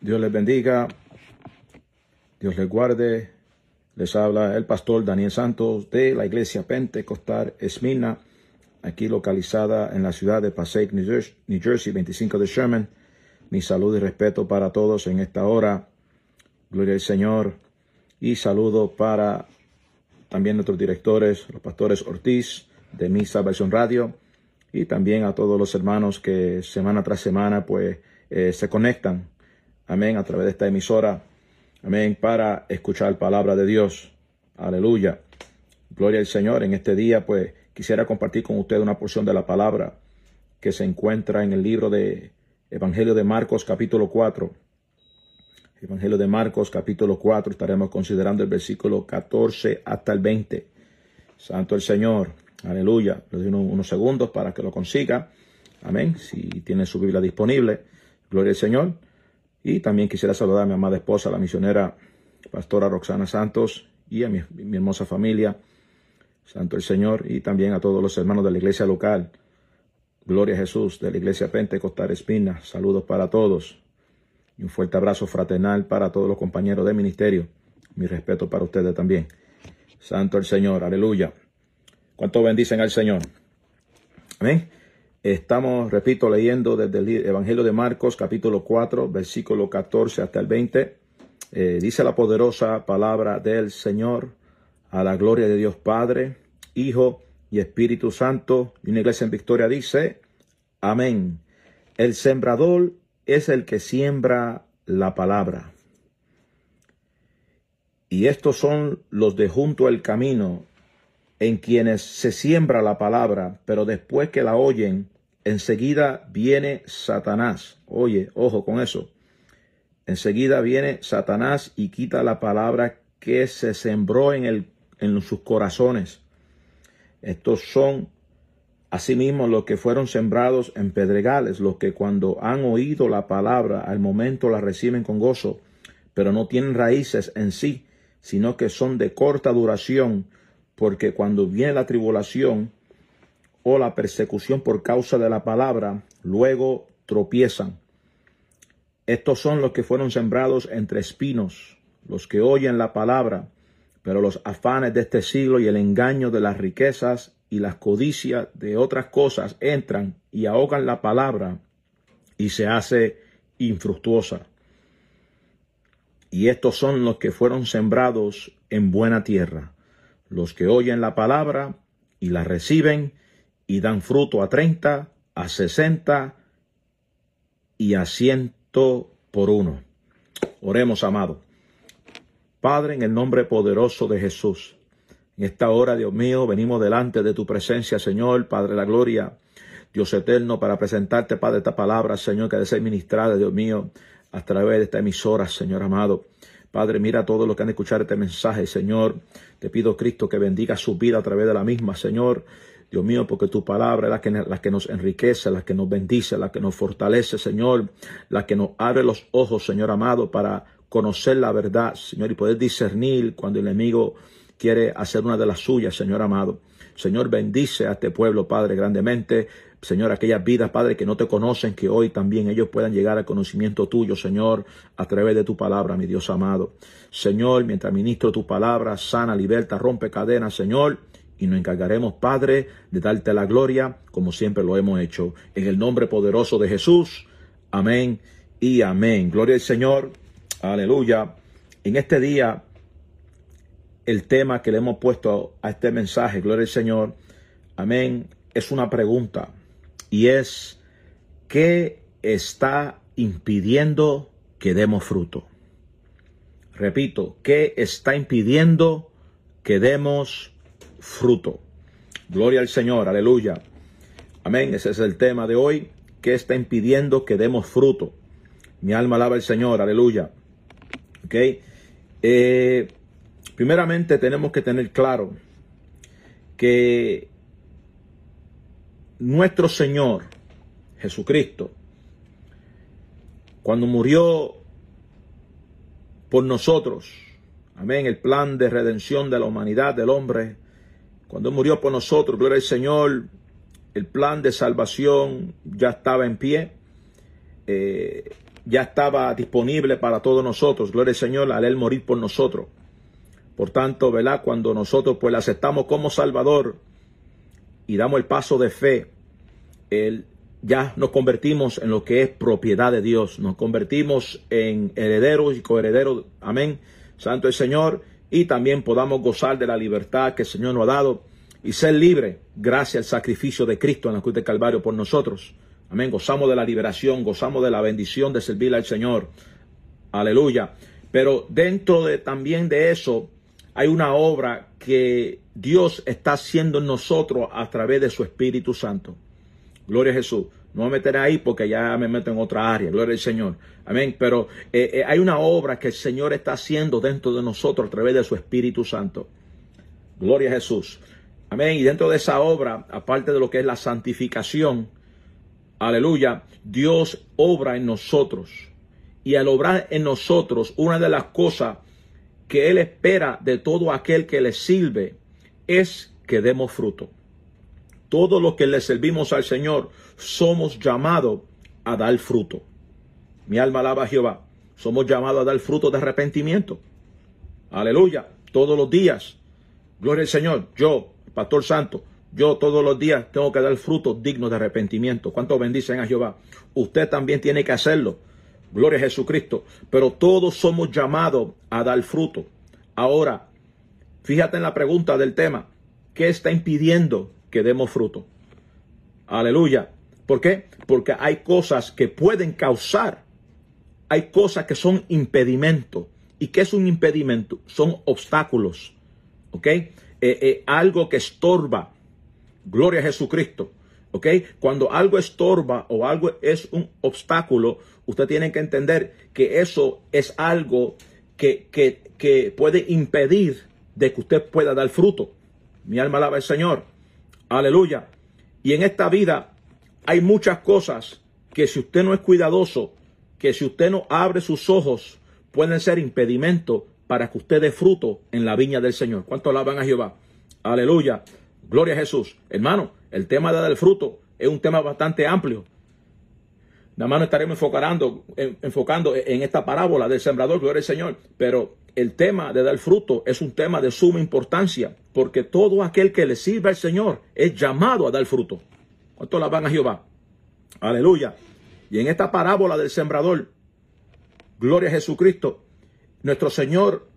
Dios les bendiga, Dios les guarde. Les habla el pastor Daniel Santos de la iglesia Pentecostal Esmina, aquí localizada en la ciudad de Passaic, New Jersey, New Jersey, 25 de Sherman. Mi salud y respeto para todos en esta hora. Gloria al Señor. Y saludo para también nuestros directores, los pastores Ortiz de Mi Salvación Radio y también a todos los hermanos que semana tras semana pues eh, se conectan, amén, a través de esta emisora, amén, para escuchar palabra de Dios. Aleluya. Gloria al Señor. En este día pues quisiera compartir con ustedes una porción de la palabra que se encuentra en el libro de Evangelio de Marcos capítulo 4. Evangelio de Marcos capítulo 4 estaremos considerando el versículo 14 hasta el 20. Santo el Señor. Aleluya. Le doy unos, segundos para que lo consiga. Amén. Si tiene su Biblia disponible. Gloria al Señor. Y también quisiera saludar a mi amada esposa, la misionera pastora Roxana Santos y a mi, hermosa familia. Santo el Señor. Y también a todos los hermanos de la iglesia local. Gloria a Jesús de la iglesia Pentecostal Espina. Saludos para todos. Y un fuerte abrazo fraternal para todos los compañeros de ministerio. Mi respeto para ustedes también. Santo el Señor. Aleluya. ¿Cuánto bendicen al Señor? Amén. Estamos, repito, leyendo desde el Evangelio de Marcos, capítulo 4, versículo 14 hasta el 20. Eh, dice la poderosa palabra del Señor, a la gloria de Dios Padre, Hijo y Espíritu Santo. Y una iglesia en victoria dice, amén. El sembrador es el que siembra la palabra. Y estos son los de junto al camino, en quienes se siembra la palabra, pero después que la oyen, enseguida viene Satanás. Oye, ojo con eso. Enseguida viene Satanás y quita la palabra que se sembró en, el, en sus corazones. Estos son asimismo los que fueron sembrados en pedregales, los que cuando han oído la palabra al momento la reciben con gozo, pero no tienen raíces en sí, sino que son de corta duración porque cuando viene la tribulación o la persecución por causa de la palabra, luego tropiezan. Estos son los que fueron sembrados entre espinos, los que oyen la palabra, pero los afanes de este siglo y el engaño de las riquezas y las codicias de otras cosas entran y ahogan la palabra y se hace infructuosa. Y estos son los que fueron sembrados en buena tierra los que oyen la palabra y la reciben y dan fruto a treinta, a sesenta y a ciento por uno. Oremos, amado. Padre, en el nombre poderoso de Jesús, en esta hora, Dios mío, venimos delante de tu presencia, Señor, Padre de la Gloria, Dios eterno, para presentarte, Padre, esta palabra, Señor, que debe ser ministrada, Dios mío, a través de esta emisora, Señor amado. Padre, mira a todos los que han de escuchar este mensaje, Señor. Te pido, Cristo, que bendiga su vida a través de la misma, Señor. Dios mío, porque tu palabra es la que, la que nos enriquece, la que nos bendice, la que nos fortalece, Señor, la que nos abre los ojos, Señor amado, para conocer la verdad, Señor, y poder discernir cuando el enemigo quiere hacer una de las suyas, Señor amado. Señor, bendice a este pueblo, Padre, grandemente. Señor, aquellas vidas, Padre, que no te conocen, que hoy también ellos puedan llegar al conocimiento tuyo, Señor, a través de tu palabra, mi Dios amado. Señor, mientras ministro tu palabra, sana, liberta, rompe cadenas, Señor, y nos encargaremos, Padre, de darte la gloria, como siempre lo hemos hecho. En el nombre poderoso de Jesús. Amén y amén. Gloria al Señor. Aleluya. En este día, el tema que le hemos puesto a este mensaje, gloria al Señor. Amén. Es una pregunta y es, ¿qué está impidiendo que demos fruto? Repito, ¿qué está impidiendo que demos fruto? Gloria al Señor, aleluya. Amén, ese es el tema de hoy. ¿Qué está impidiendo que demos fruto? Mi alma alaba al Señor, aleluya. Ok. Eh, primeramente tenemos que tener claro que nuestro Señor Jesucristo, cuando murió por nosotros, amén, el plan de redención de la humanidad, del hombre, cuando murió por nosotros, gloria al Señor, el plan de salvación ya estaba en pie. Eh, ya estaba disponible para todos nosotros. Gloria al Señor, al Él morir por nosotros. Por tanto, ¿verdad? Cuando nosotros pues le aceptamos como Salvador y damos el paso de fe, ya nos convertimos en lo que es propiedad de Dios. Nos convertimos en herederos y coherederos. Amén. Santo el Señor. Y también podamos gozar de la libertad que el Señor nos ha dado y ser libre gracias al sacrificio de Cristo en la cruz del Calvario por nosotros. Amén. Gozamos de la liberación, gozamos de la bendición de servir al Señor. Aleluya. Pero dentro de también de eso hay una obra que Dios está haciendo en nosotros a través de su Espíritu Santo. Gloria a Jesús. No me meteré ahí porque ya me meto en otra área. Gloria al Señor. Amén. Pero eh, eh, hay una obra que el Señor está haciendo dentro de nosotros a través de su Espíritu Santo. Gloria a Jesús. Amén. Y dentro de esa obra, aparte de lo que es la santificación, aleluya, Dios obra en nosotros. Y al obrar en nosotros, una de las cosas que Él espera de todo aquel que le sirve es que demos fruto. Todos los que le servimos al Señor somos llamados a dar fruto. Mi alma alaba a Jehová. Somos llamados a dar fruto de arrepentimiento. Aleluya. Todos los días. Gloria al Señor. Yo, Pastor Santo, yo todos los días tengo que dar frutos dignos de arrepentimiento. ¿Cuánto bendicen a Jehová? Usted también tiene que hacerlo. Gloria a Jesucristo. Pero todos somos llamados a dar fruto. Ahora, fíjate en la pregunta del tema. ¿Qué está impidiendo que demos fruto? Aleluya. ¿Por qué? Porque hay cosas que pueden causar. Hay cosas que son impedimentos. ¿Y qué es un impedimento? Son obstáculos. ¿Ok? Eh, eh, algo que estorba. Gloria a Jesucristo. Cuando algo estorba o algo es un obstáculo, usted tiene que entender que eso es algo que, que, puede impedir de que usted pueda dar fruto. Mi alma alaba al Señor. Aleluya. Y en esta vida hay muchas cosas que si usted no es cuidadoso, que si usted no abre sus ojos, pueden ser impedimento para que usted dé fruto en la viña del Señor. ¿Cuánto alaban a Jehová? Aleluya. Gloria a Jesús. Hermano, el tema de dar fruto es un tema bastante amplio. Nada más nos estaremos enfocando, enfocando en esta parábola del sembrador, gloria al Señor. Pero el tema de dar fruto es un tema de suma importancia, porque todo aquel que le sirve al Señor es llamado a dar fruto. ¿Cuánto alaban a Jehová? Aleluya. Y en esta parábola del sembrador, gloria a Jesucristo, nuestro Señor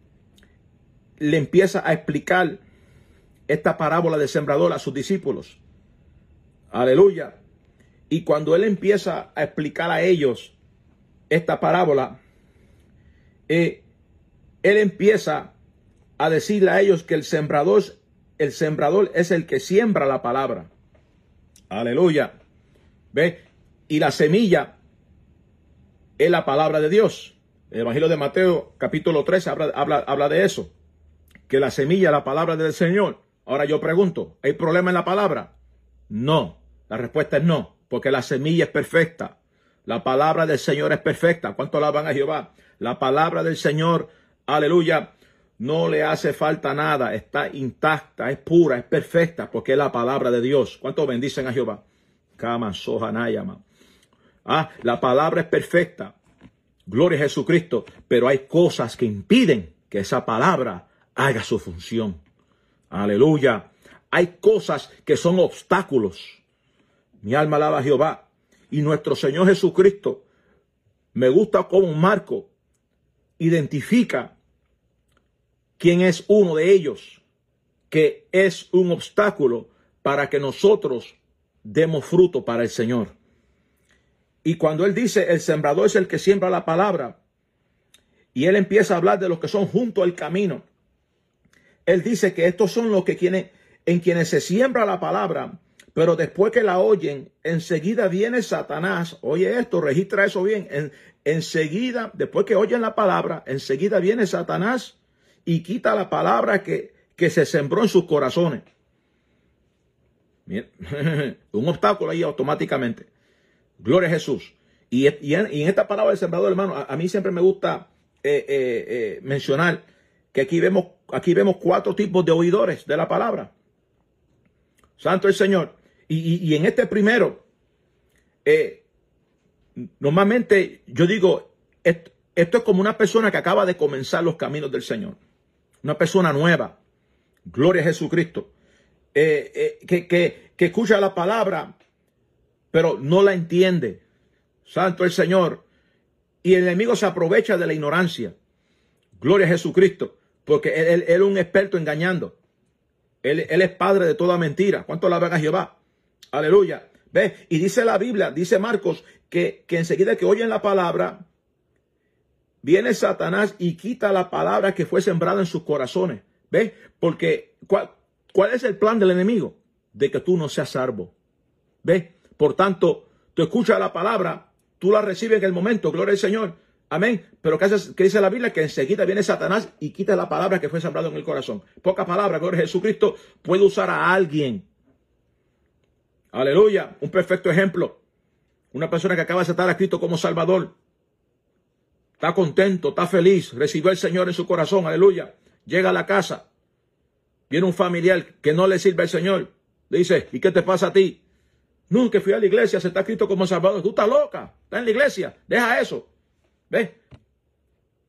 le empieza a explicar esta parábola del sembrador a sus discípulos. Aleluya. Y cuando Él empieza a explicar a ellos esta parábola, eh, Él empieza a decirle a ellos que el sembrador, el sembrador es el que siembra la palabra. Aleluya. ¿Ve? Y la semilla es la palabra de Dios. El Evangelio de Mateo, capítulo 13, habla, habla, de eso. Que la semilla, la palabra del Señor. Ahora yo pregunto, ¿hay problema en la palabra? No. La respuesta es no, porque la semilla es perfecta. La palabra del Señor es perfecta. ¿Cuánto alaban a Jehová? La palabra del Señor, aleluya, no le hace falta nada. Está intacta, es pura, es perfecta, porque es la palabra de Dios. ¿Cuánto bendicen a Jehová? Kama, Ah, la palabra es perfecta. Gloria a Jesucristo. Pero hay cosas que impiden que esa palabra haga su función. Aleluya. Hay cosas que son obstáculos. Mi alma alaba a Jehová. Y nuestro Señor Jesucristo, me gusta como Marco identifica quién es uno de ellos, que es un obstáculo para que nosotros demos fruto para el Señor. Y cuando él dice, el sembrador es el que siembra la palabra, y él empieza a hablar de los que son junto al camino, él dice que estos son los que quienes, en quienes se siembra la palabra, pero después que la oyen, enseguida viene Satanás. Oye esto, registra eso bien. En, enseguida, después que oyen la palabra, enseguida viene Satanás y quita la palabra que, que se sembró en sus corazones. un obstáculo ahí automáticamente. Gloria a Jesús. Y, en, esta palabra del sembrador, hermano, a, mí siempre me gusta eh, eh, eh, mencionar que aquí vemos, aquí vemos cuatro tipos de oidores de la palabra. Santo el Señor. Y, en este primero, Normalmente yo digo, esto, esto es como una persona que acaba de comenzar los caminos del Señor. Una persona nueva. Gloria a Jesucristo. Eh, eh, que, que, que escucha la palabra, pero no la entiende. Santo el Señor. Y el enemigo se aprovecha de la ignorancia. Gloria a Jesucristo. Porque él, es un experto engañando. Él, es padre de toda mentira. ¿Cuánto la a Jehová? Aleluya. ¿Ve? Y dice la Biblia, dice Marcos, que, que enseguida que oyen la palabra, viene Satanás y quita la palabra que fue sembrada en sus corazones. ¿Ve? Porque, ¿cuál, ¿cuál es el plan del enemigo? De que tú no seas salvo. ¿Ve? Por tanto, tú escuchas la palabra, tú la recibes en el momento, gloria al Señor. Amén. Pero ¿qué, dice la Biblia? Que enseguida viene Satanás y quita la palabra que fue sembrada en el corazón. Poca palabra, a Jesucristo puede usar a alguien. Aleluya. Un perfecto ejemplo. Una persona que acaba de aceptar a Cristo como Salvador. Está contento, está feliz, recibió al Señor en su corazón. Aleluya. Llega a la casa. Viene un familiar que no le sirve al Señor. Le dice, ¿y qué te pasa a ti? Que fui a la iglesia, se está Cristo como Salvador. Tú estás loca, está en la iglesia, deja eso. ¿Ves?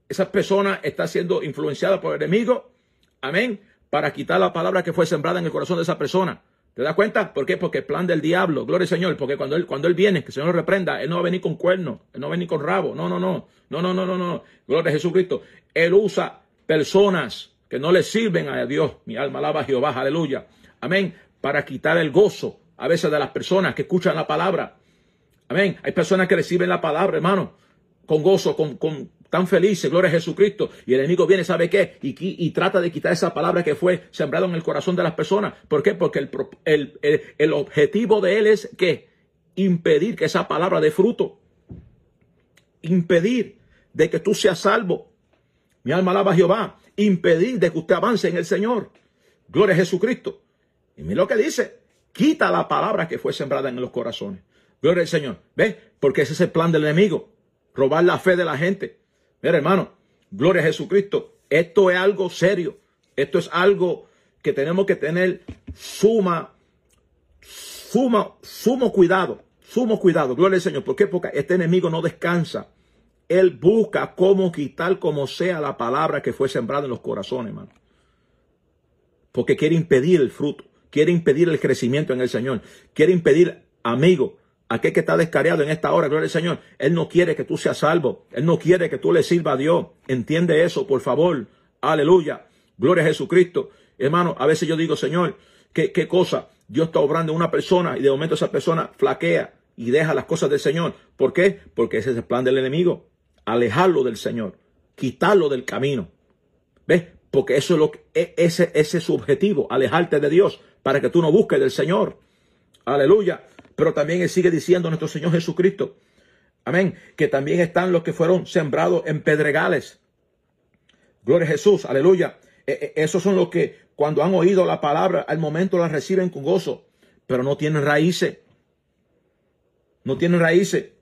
Esa persona está siendo influenciada por el enemigo, amén, para quitar la palabra que fue sembrada en el corazón de esa persona. ¿Te das cuenta? ¿Por qué? Porque el plan del diablo, gloria al Señor, porque cuando él, cuando él viene, que el Señor lo reprenda, él no va a venir con cuernos, él no va a venir con rabo, no, no, no, no, no, no, no, no, gloria a Jesucristo. Él usa personas que no le sirven a Dios, mi alma alaba a Jehová, aleluya, amén, para quitar el gozo a veces de las personas que escuchan la palabra. Amén. Hay personas que reciben la palabra, hermano, con gozo, con, con tan felices, gloria a Jesucristo. Y el enemigo viene, ¿sabe qué? Y, y, trata de quitar esa palabra que fue sembrada en el corazón de las personas. ¿Por qué? Porque el, el, el, el objetivo de él es que impedir que esa palabra dé fruto. Impedir de que tú seas salvo. Mi alma alaba a Jehová. Impedir de que usted avance en el Señor. Gloria a Jesucristo. Y mira lo que dice. Quita la palabra que fue sembrada en los corazones. Gloria al Señor. ¿Ves? Porque ese es el plan del enemigo robar la fe de la gente. Mira, hermano, gloria a Jesucristo. Esto es algo serio. Esto es algo que tenemos que tener suma, suma, sumo cuidado. Sumo cuidado. Gloria al Señor. ¿Por qué? Porque este enemigo no descansa. Él busca cómo quitar como sea la palabra que fue sembrada en los corazones, hermano. Porque quiere impedir el fruto. Quiere impedir el crecimiento en el Señor. Quiere impedir, amigo, aquel que está descareado en esta hora, gloria al Señor, Él no quiere que tú seas salvo, Él no quiere que tú le sirvas a Dios. Entiende eso, por favor. Aleluya. Gloria a Jesucristo. Hermano, a veces yo digo, Señor, ¿qué, qué cosa? Dios está obrando en una persona y de momento esa persona flaquea y deja las cosas del Señor. ¿Por qué? Porque ese es el plan del enemigo. Alejarlo del Señor, quitarlo del camino. ¿Ves? Porque eso es lo que, e, ese, ese es su objetivo, alejarte de Dios, para que tú no busques del Señor. Aleluya. Pero también sigue diciendo nuestro Señor Jesucristo. Amén. Que también están los que fueron sembrados en pedregales. Gloria a Jesús. Aleluya. E, e, esos son los que cuando han oído la palabra, al momento la reciben con gozo, pero no tienen raíces. No tienen raíces.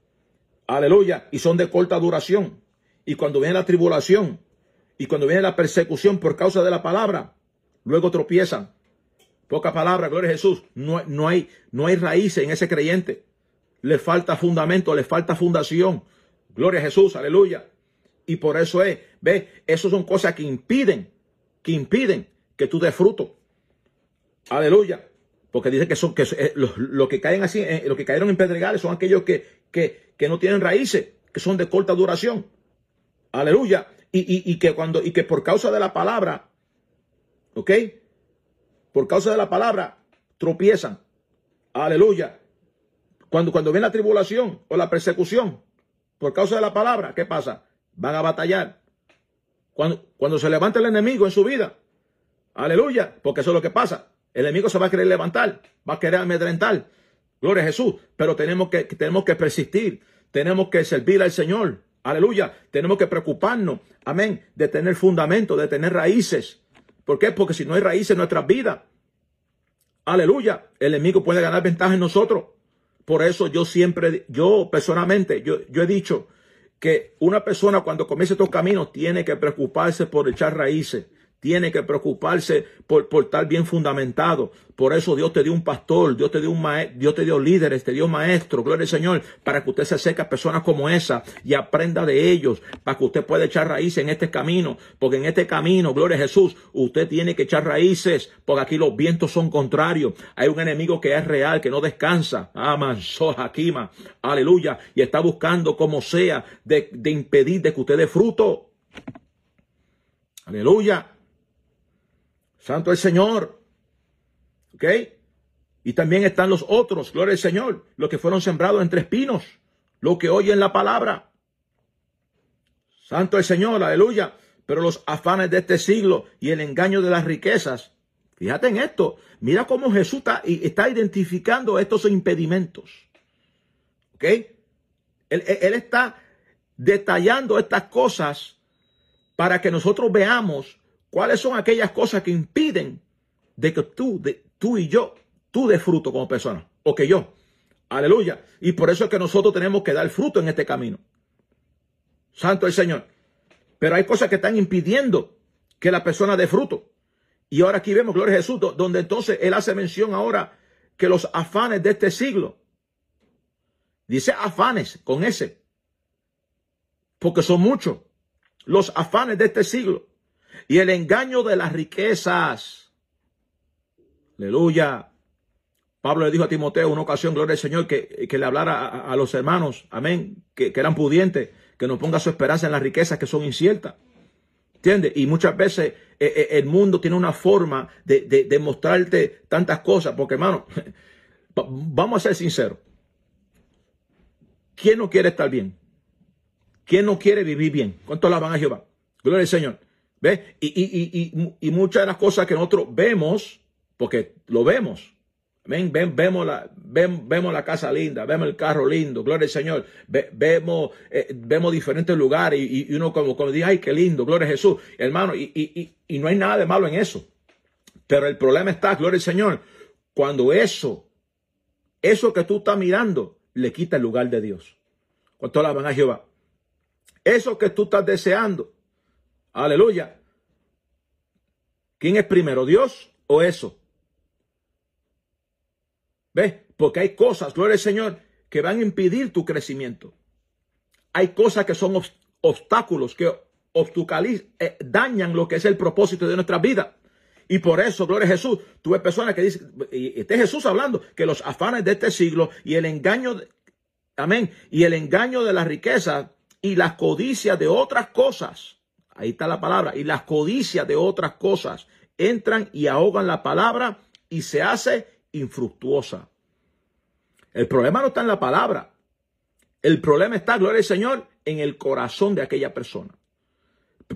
Aleluya. Y son de corta duración. Y cuando viene la tribulación y cuando viene la persecución por causa de la palabra, luego tropiezan. Poca palabra, gloria a Jesús. No, no, hay, no hay raíces en ese creyente. Le falta fundamento, le falta fundación. Gloria a Jesús, aleluya. Y por eso es, ve, eso son cosas que impiden, que impiden que tú des fruto. Aleluya. Porque dice que son que eh, los, que caen así, eh, los que cayeron en pedregales son aquellos que, que, que, no tienen raíces, que son de corta duración. Aleluya. Y, y, y, que cuando, y que por causa de la palabra, ¿ok? Por causa de la palabra, tropiezan. Aleluya. Cuando, cuando ven la tribulación o la persecución, por causa de la palabra, ¿qué pasa? Van a batallar. Cuando, cuando se levanta el enemigo en su vida, aleluya, porque eso es lo que pasa. El enemigo se va a querer levantar, va a querer amedrentar. Gloria a Jesús. Pero tenemos que, tenemos que persistir, tenemos que servir al Señor. Aleluya. Tenemos que preocuparnos, amén, de tener fundamento, de tener raíces. ¿Por qué? Porque si no hay raíces en nuestras vidas, aleluya, el enemigo puede ganar ventaja en nosotros. Por eso yo siempre, yo personalmente, yo, yo he dicho que una persona cuando comienza estos caminos tiene que preocuparse por echar raíces, tiene que preocuparse por, por estar bien fundamentado. Por eso Dios te dio un pastor, Dios te dio un Dios te dio líderes, te dio maestro, gloria al Señor, para que usted se acerque a personas como esa y aprenda de ellos, para que usted pueda echar raíces en este camino, porque en este camino, gloria a Jesús, usted tiene que echar raíces, porque aquí los vientos son contrarios. Hay un enemigo que es real, que no descansa. Aman, Akima, aleluya, y está buscando como sea de, de impedir de que usted dé fruto. Aleluya. Santo el Señor. ¿Ok? Y también están los otros, gloria al Señor, los que fueron sembrados entre espinos, los que oyen la palabra. Santo el Señor, aleluya. Pero los afanes de este siglo y el engaño de las riquezas, fíjate en esto, mira cómo Jesús está, está identificando estos impedimentos. ¿Ok? Él, él está detallando estas cosas para que nosotros veamos ¿Cuáles son aquellas cosas que impiden de que tú, de, tú y yo, tú des fruto como persona? O que yo. Aleluya. Y por eso es que nosotros tenemos que dar fruto en este camino. Santo el Señor. Pero hay cosas que están impidiendo que la persona dé fruto. Y ahora aquí vemos, gloria a Jesús, donde entonces Él hace mención ahora que los afanes de este siglo, dice afanes con ese, porque son muchos, los afanes de este siglo y el engaño de las riquezas. Aleluya. Pablo le dijo a Timoteo una ocasión, gloria al Señor, que, que le hablara a, los hermanos, amén, que, eran pudientes, que no ponga su esperanza en las riquezas que son inciertas. ¿Entiendes? Y muchas veces eh, eh, el mundo tiene una forma de, de, mostrarte tantas cosas, porque hermano, vamos a ser sinceros. ¿Quién no quiere estar bien? ¿Quién no quiere vivir bien? ¿Cuánto la van a Jehová? Gloria al Señor. ¿Ve? Y, y, y, y, muchas de las cosas que nosotros vemos, porque lo vemos. Ven, ven, vemos, la, ven, vemos la casa linda, vemos el carro lindo, gloria al Señor. vemos, eh, vemos diferentes lugares y, uno como, como dice, ay, qué lindo, gloria a Jesús. Hermano, y, y no hay nada de malo en eso. Pero el problema está, gloria al Señor, cuando eso, eso que tú estás mirando, le quita el lugar de Dios. Cuando la van a Jehová. Eso que tú estás deseando, Aleluya. ¿Quién es primero, Dios o eso? ¿Ves? Porque hay cosas, gloria al Señor, que van a impedir tu crecimiento. Hay cosas que son obstáculos que eh, dañan lo que es el propósito de nuestra vida. Y por eso, gloria a Jesús, tuve personas que dicen, y este Jesús hablando, que los afanes de este siglo y el engaño, amén, y el engaño de la riqueza y las codicias de otras cosas Ahí está la palabra. Y las codicias de otras cosas entran y ahogan la palabra y se hace infructuosa. El problema no está en la palabra. El problema está, gloria al Señor, en el corazón de aquella persona.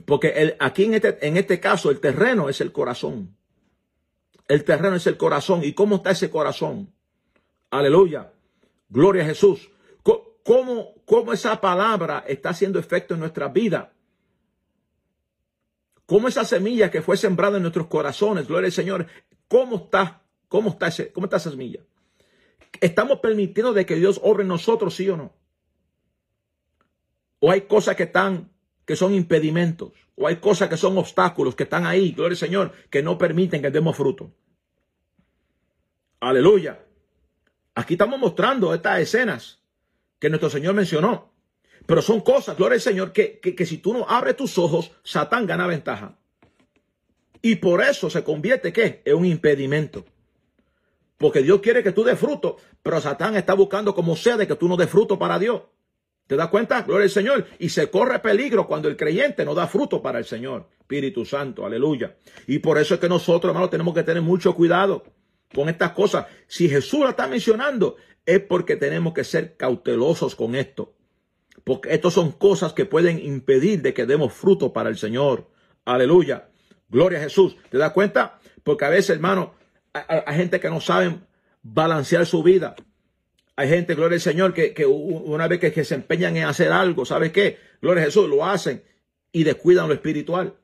Porque aquí en este, en este caso el terreno es el corazón. El terreno es el corazón. ¿Y cómo está ese corazón? Aleluya. Gloria a Jesús. ¿Cómo, cómo esa palabra está haciendo efecto en nuestra vida? Cómo esa semilla que fue sembrada en nuestros corazones, gloria al Señor, cómo está, cómo está, ese, cómo está esa semilla. ¿Estamos permitiendo de que Dios obre en nosotros, sí o no? O hay cosas que están, que son impedimentos, o hay cosas que son obstáculos que están ahí, gloria al Señor, que no permiten que demos fruto. Aleluya. Aquí estamos mostrando estas escenas que nuestro Señor mencionó. Pero son cosas, gloria al Señor, que, que, si tú no abres tus ojos, Satán gana ventaja. Y por eso se convierte, ¿qué? En un impedimento. Porque Dios quiere que tú des fruto, pero Satán está buscando como sea de que tú no des fruto para Dios. ¿Te das cuenta? Gloria al Señor. Y se corre peligro cuando el creyente no da fruto para el Señor. Espíritu Santo, aleluya. Y por eso es que nosotros, hermanos, tenemos que tener mucho cuidado con estas cosas. Si Jesús la está mencionando, es porque tenemos que ser cautelosos con esto. Porque estas son cosas que pueden impedir de que demos fruto para el Señor. Aleluya. Gloria a Jesús. ¿Te das cuenta? Porque a veces, hermano, hay, gente que no sabe balancear su vida. Hay gente, gloria al Señor, que, una vez que, se empeñan en hacer algo, ¿sabes qué? Gloria a Jesús, lo hacen y descuidan lo espiritual.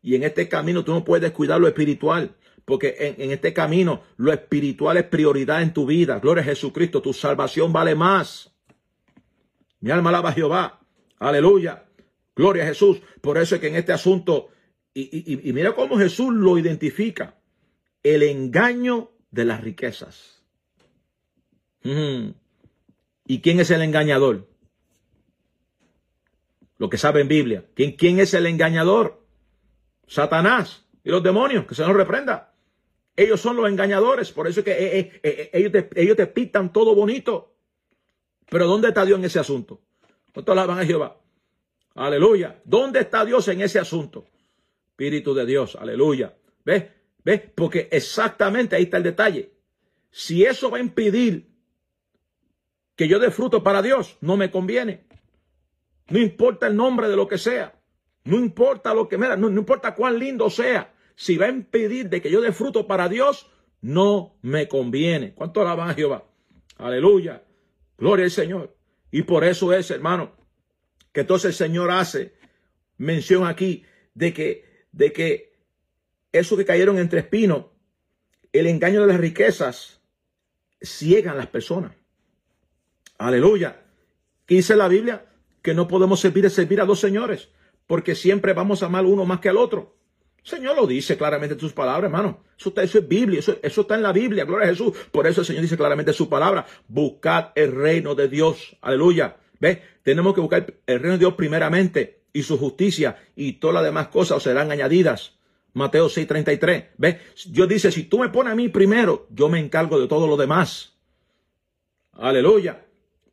Y en este camino tú no puedes descuidar lo espiritual. Porque en, en, este camino lo espiritual es prioridad en tu vida. Gloria a Jesucristo. Tu salvación vale más. Mi alma alaba a Jehová. Aleluya. Gloria a Jesús. Por eso es que en este asunto Y, mira cómo Jesús lo identifica. El engaño de las riquezas. ¿Y quién es el engañador? Lo que sabe en Biblia. ¿Quién, es el engañador? Satanás y los demonios, que se nos reprenda. Ellos son los engañadores, por eso es que eh, eh, eh, ellos, te, ellos te pitan todo bonito. Pero ¿dónde está Dios en ese asunto? ¿Cuántos la van a Jehová? Aleluya. ¿Dónde está Dios en ese asunto? Espíritu de Dios, aleluya. ¿Ves? ¿Ves? Porque exactamente ahí está el detalle. Si eso va a impedir que yo dé fruto para Dios, no me conviene. No importa el nombre de lo que sea. No importa lo que, mira, no, no importa cuán lindo sea. Si va a impedir de que yo dé fruto para Dios, no me conviene. ¿Cuánto alaban a Jehová? Aleluya. Gloria al Señor. Y por eso es, hermano, que entonces el Señor hace mención aquí de que, de que esos que cayeron entre espinos, el engaño de las riquezas, ciegan las personas. Aleluya. ¿Qué dice la Biblia? Que no podemos servir servir a dos señores, porque siempre vamos a amar uno más que al otro. Señor lo dice claramente en sus palabras, hermano. Eso, eso es Biblia, eso, está en la Biblia, gloria a Jesús. Por eso el Señor dice claramente en su palabra, buscad el reino de Dios. Aleluya. ¿Ve? Tenemos que buscar el reino de Dios primeramente y su justicia y todas las demás cosas os serán añadidas. Mateo 6:33. ¿Ve? Dios dice, si tú me pones a mí primero, yo me encargo de todo lo demás. Aleluya.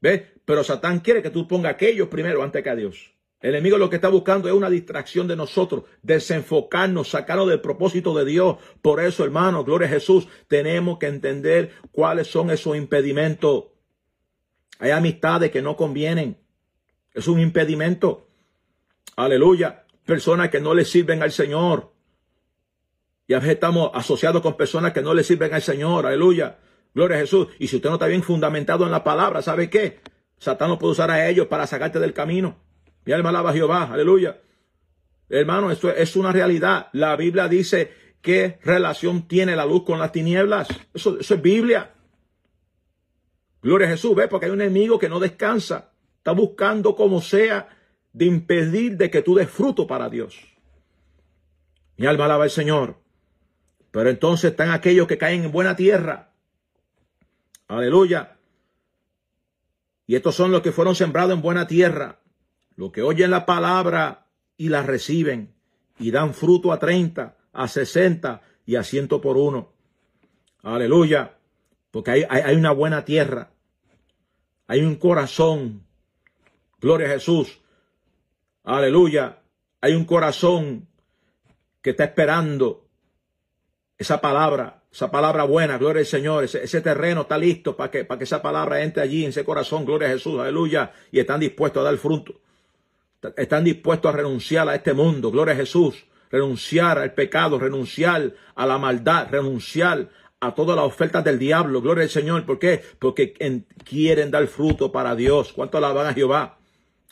¿Ve? Pero Satán quiere que tú pongas aquello primero antes que a Dios. El enemigo lo que está buscando es una distracción de nosotros, desenfocarnos, sacarnos del propósito de Dios. Por eso, hermano, gloria a Jesús, tenemos que entender cuáles son esos impedimentos. Hay amistades que no convienen. Es un impedimento. Aleluya. Personas que no le sirven al Señor. Y a veces estamos asociados con personas que no le sirven al Señor. Aleluya. Gloria a Jesús. Y si usted no está bien fundamentado en la palabra, ¿sabe qué? Satán no puede usar a ellos para sacarte del camino. Mi alma alaba a Jehová. Aleluya. Hermano, esto es una realidad. La Biblia dice qué relación tiene la luz con las tinieblas. Eso, es Biblia. Gloria a Jesús, ve, porque hay un enemigo que no descansa. Está buscando como sea de impedir de que tú des fruto para Dios. Mi alma alaba al Señor. Pero entonces están aquellos que caen en buena tierra. Aleluya. Y estos son los que fueron sembrados en buena tierra. Los que oyen la palabra y la reciben y dan fruto a 30, a 60 y a ciento por uno. Aleluya. Porque hay, hay una buena tierra. Hay un corazón. Gloria a Jesús. Aleluya. Hay un corazón que está esperando esa palabra, esa palabra buena, gloria al Señor, ese, terreno está listo para que, para que esa palabra entre allí en ese corazón, gloria a Jesús, aleluya, y están dispuestos a dar fruto, están dispuestos a renunciar a este mundo, gloria a Jesús, renunciar al pecado, renunciar a la maldad, renunciar a todas las ofertas del diablo. Gloria al Señor. ¿Por qué? Porque quieren dar fruto para Dios. ¿Cuánto alaban a Jehová?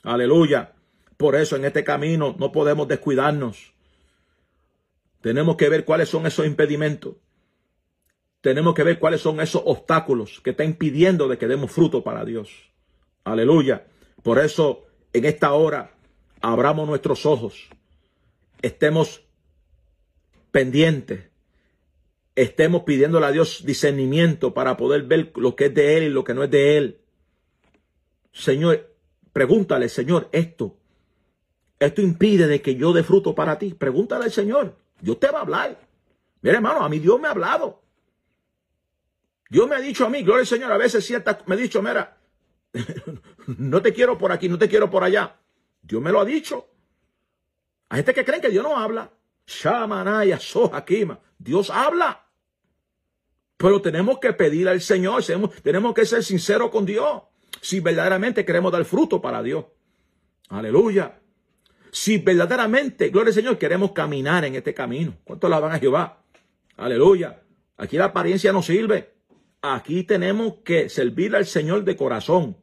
Aleluya. Por eso en este camino no podemos descuidarnos. Tenemos que ver cuáles son esos impedimentos. Tenemos que ver cuáles son esos obstáculos que están impidiendo de que demos fruto para Dios. Aleluya. Por eso en esta hora abramos nuestros ojos. Estemos pendientes estemos pidiéndole a Dios discernimiento para poder ver lo que es de Él y lo que no es de Él. Señor, pregúntale, Señor, esto, esto impide de que yo dé fruto para ti. Pregúntale al Señor, Dios te va a hablar. Mira, hermano, a mí Dios me ha hablado. Dios me ha dicho a mí, gloria al Señor, a veces cierta, me ha dicho, mira, no te quiero por aquí, no te quiero por allá. Dios me lo ha dicho. Hay gente que creen que Dios no habla. Shamanaya, Sohakima. Dios habla. Pero tenemos que pedir al Señor, tenemos que ser sinceros con Dios, si verdaderamente queremos dar fruto para Dios. Aleluya. Si verdaderamente, gloria al Señor, queremos caminar en este camino. ¿Cuánto la van a Jehová? Aleluya. Aquí la apariencia no sirve. Aquí tenemos que servir al Señor de corazón.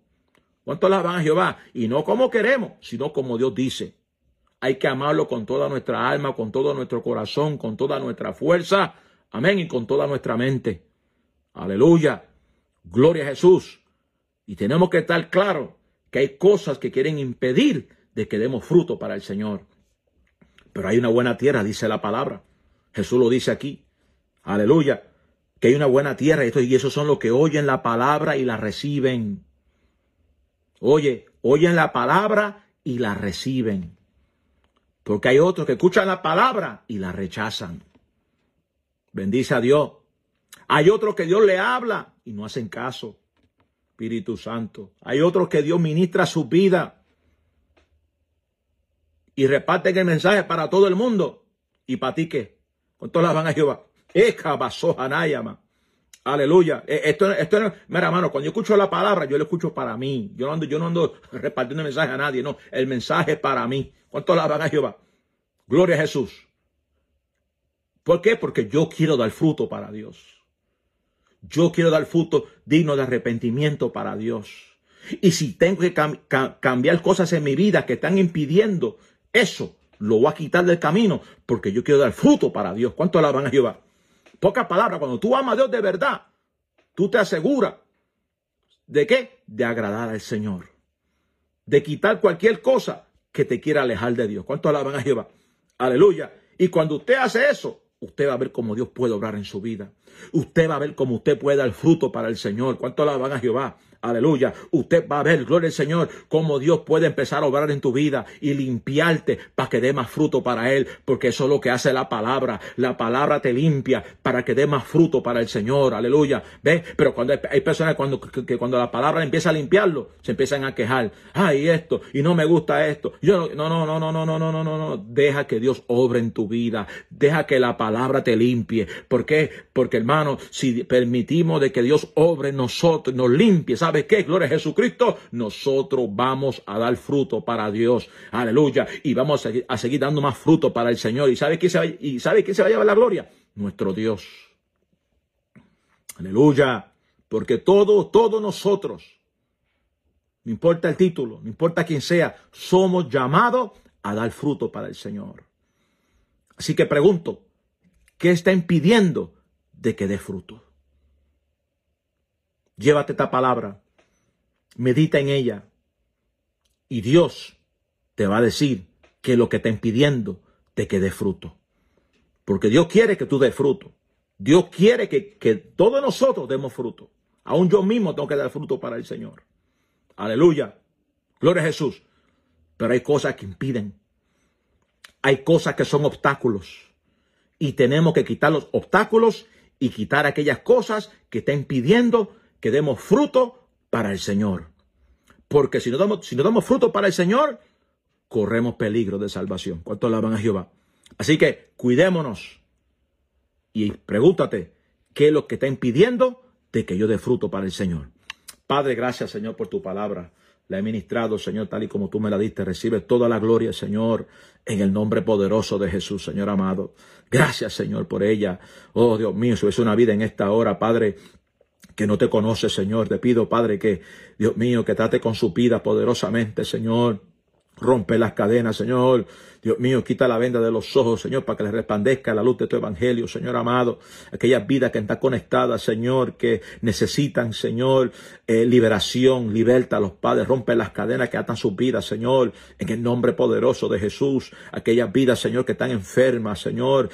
¿Cuánto la van a Jehová? Y no como queremos, sino como Dios dice. Hay que amarlo con toda nuestra alma, con todo nuestro corazón, con toda nuestra fuerza Amén. Y con toda nuestra mente. Aleluya. Gloria a Jesús. Y tenemos que estar claro que hay cosas que quieren impedir de que demos fruto para el Señor. Pero hay una buena tierra, dice la palabra. Jesús lo dice aquí. Aleluya. Que hay una buena tierra y esos son los que oyen la palabra y la reciben. Oye, oyen la palabra y la reciben. Porque hay otros que escuchan la palabra y la rechazan. Bendice a Dios. Hay otros que Dios le habla y no hacen caso. Espíritu Santo. Hay otros que Dios ministra su vida y reparten el mensaje para todo el mundo. ¿Y para ti qué? Con todas las van a Jehová. Aleluya. E, esto, esto, mira, hermano, cuando yo escucho la palabra, yo lo escucho para mí. Yo no ando, yo no ando repartiendo mensaje a nadie, no. El mensaje para mí. ¿Cuánto la van a Jehová? Gloria a Jesús. ¿Por qué? Porque yo quiero dar fruto para Dios. Yo quiero dar fruto digno de arrepentimiento para Dios. Y si tengo que cambiar cosas en mi vida que están impidiendo eso, lo voy a quitar del camino porque yo quiero dar fruto para Dios. ¿Cuánto la van a llevar? Pocas palabras, cuando tú amas a Dios de verdad, tú te aseguras de qué? De agradar al Señor. De quitar cualquier cosa que te quiera alejar de Dios. ¿Cuánto la van a llevar? Aleluya. Y cuando usted hace eso, usted va a ver cómo Dios puede obrar en su vida. Usted va a ver cómo usted puede dar fruto para el Señor. ¿Cuánto la van a Jehová? Aleluya. Usted va a ver, gloria al Señor, cómo Dios puede empezar a obrar en tu vida y limpiarte para que dé más fruto para Él, porque eso es lo que hace la palabra. La palabra te limpia para que dé más fruto para el Señor. Aleluya. ¿Ve? Pero cuando hay, personas cuando, que, cuando la palabra empieza a limpiarlo, se empiezan a quejar. Ay, esto, y no me gusta esto. Yo no, no, no, no, no, no, no, no, no, no. Deja que Dios obre en tu vida. Deja que la palabra te limpie. ¿Por qué? Porque hermano, si permitimos de que Dios obre en nosotros, nos limpie. ¿Sabe qué? Gloria a Jesucristo. Nosotros vamos a dar fruto para Dios. Aleluya. Y vamos a seguir, dando más fruto para el Señor. ¿Y sabe quién se va, y quién se va a llevar la gloria? Nuestro Dios. Aleluya. Porque todos, todos nosotros, no importa el título, no importa quién sea, somos llamados a dar fruto para el Señor. Así que pregunto, ¿qué está impidiendo de que dé fruto? Llévate esta palabra medita en ella y Dios te va a decir que lo que está impidiendo te quede fruto. Porque Dios quiere que tú des fruto. Dios quiere que, que todos nosotros demos fruto. Aún yo mismo tengo que dar fruto para el Señor. Aleluya. Gloria a Jesús. Pero hay cosas que impiden. Hay cosas que son obstáculos. Y tenemos que quitar los obstáculos y quitar aquellas cosas que están impidiendo que demos fruto para el Señor. Porque si no damos, si no damos fruto para el Señor, corremos peligro de salvación. ¿Cuánto alaban a Jehová? Así que cuidémonos y pregúntate, ¿qué es lo que está impidiendo de que yo dé fruto para el Señor? Padre, gracias Señor por tu palabra. La he ministrado, Señor, tal y como tú me la diste. Recibe toda la gloria, Señor, en el nombre poderoso de Jesús, Señor amado. Gracias, Señor, por ella. Oh, Dios mío, eso es una vida en esta hora, Padre que no te conoce, Señor. Te pido, Padre, que, Dios mío, que trate con su vida poderosamente, Señor. Rompe las cadenas, Señor. Dios mío, quita la venda de los ojos, Señor, para que le resplandezca la luz de tu evangelio, Señor amado. Aquellas vidas que están conectadas, Señor, que necesitan, Señor, eh, liberación, liberta a los padres, rompe las cadenas que atan sus vidas, Señor, en el nombre poderoso de Jesús. Aquellas vidas, Señor, que están enfermas, Señor,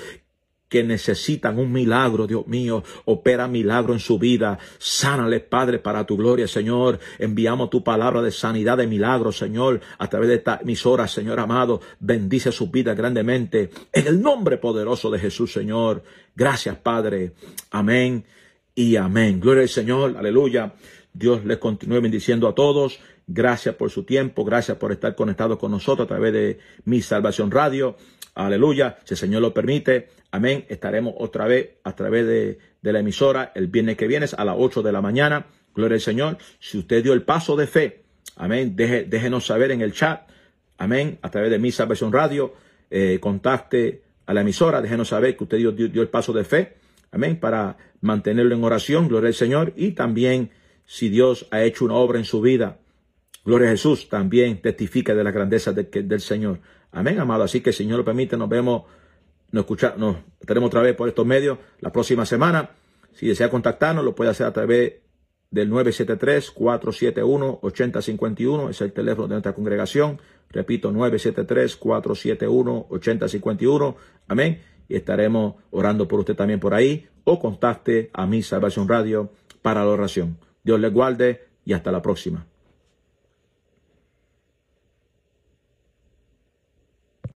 que necesitan un milagro, Dios mío, opera milagro en su vida. Sánale, Padre, para tu gloria, Señor. Enviamos tu palabra de sanidad, de milagro, Señor, a través de esta emisora, Señor amado. Bendice su vida grandemente. En el nombre poderoso de Jesús, Señor. Gracias, Padre. Amén y amén. Gloria al Señor. Aleluya. Dios les continúe bendiciendo a todos. Gracias por su tiempo. Gracias por estar conectados con nosotros a través de Mi Salvación Radio. Aleluya. Si el Señor lo permite. Amén. Estaremos otra vez a través de, la emisora el viernes que viene a las 8 de la mañana. Gloria al Señor. Si usted dio el paso de fe. Amén. déjenos saber en el chat. Amén. A través de Mi Salvación Radio. Eh, contacte a la emisora. Déjenos saber que usted dio, dio el paso de fe. Amén. Para mantenerlo en oración. Gloria al Señor. Y también si Dios ha hecho una obra en su vida. Gloria a Jesús. También testifica de la grandeza del Señor. Amén, amado. Así que, Señor lo permite, nos vemos, nos escuchamos, nos estaremos otra vez por estos medios la próxima semana. Si desea contactarnos, lo puede hacer a través del 973-471-8051. Es el teléfono de nuestra congregación. Repito, 973-471-8051. Amén. Y estaremos orando por usted también por ahí. O contacte a mi Salvación Radio para la oración. Dios le guarde y hasta la próxima.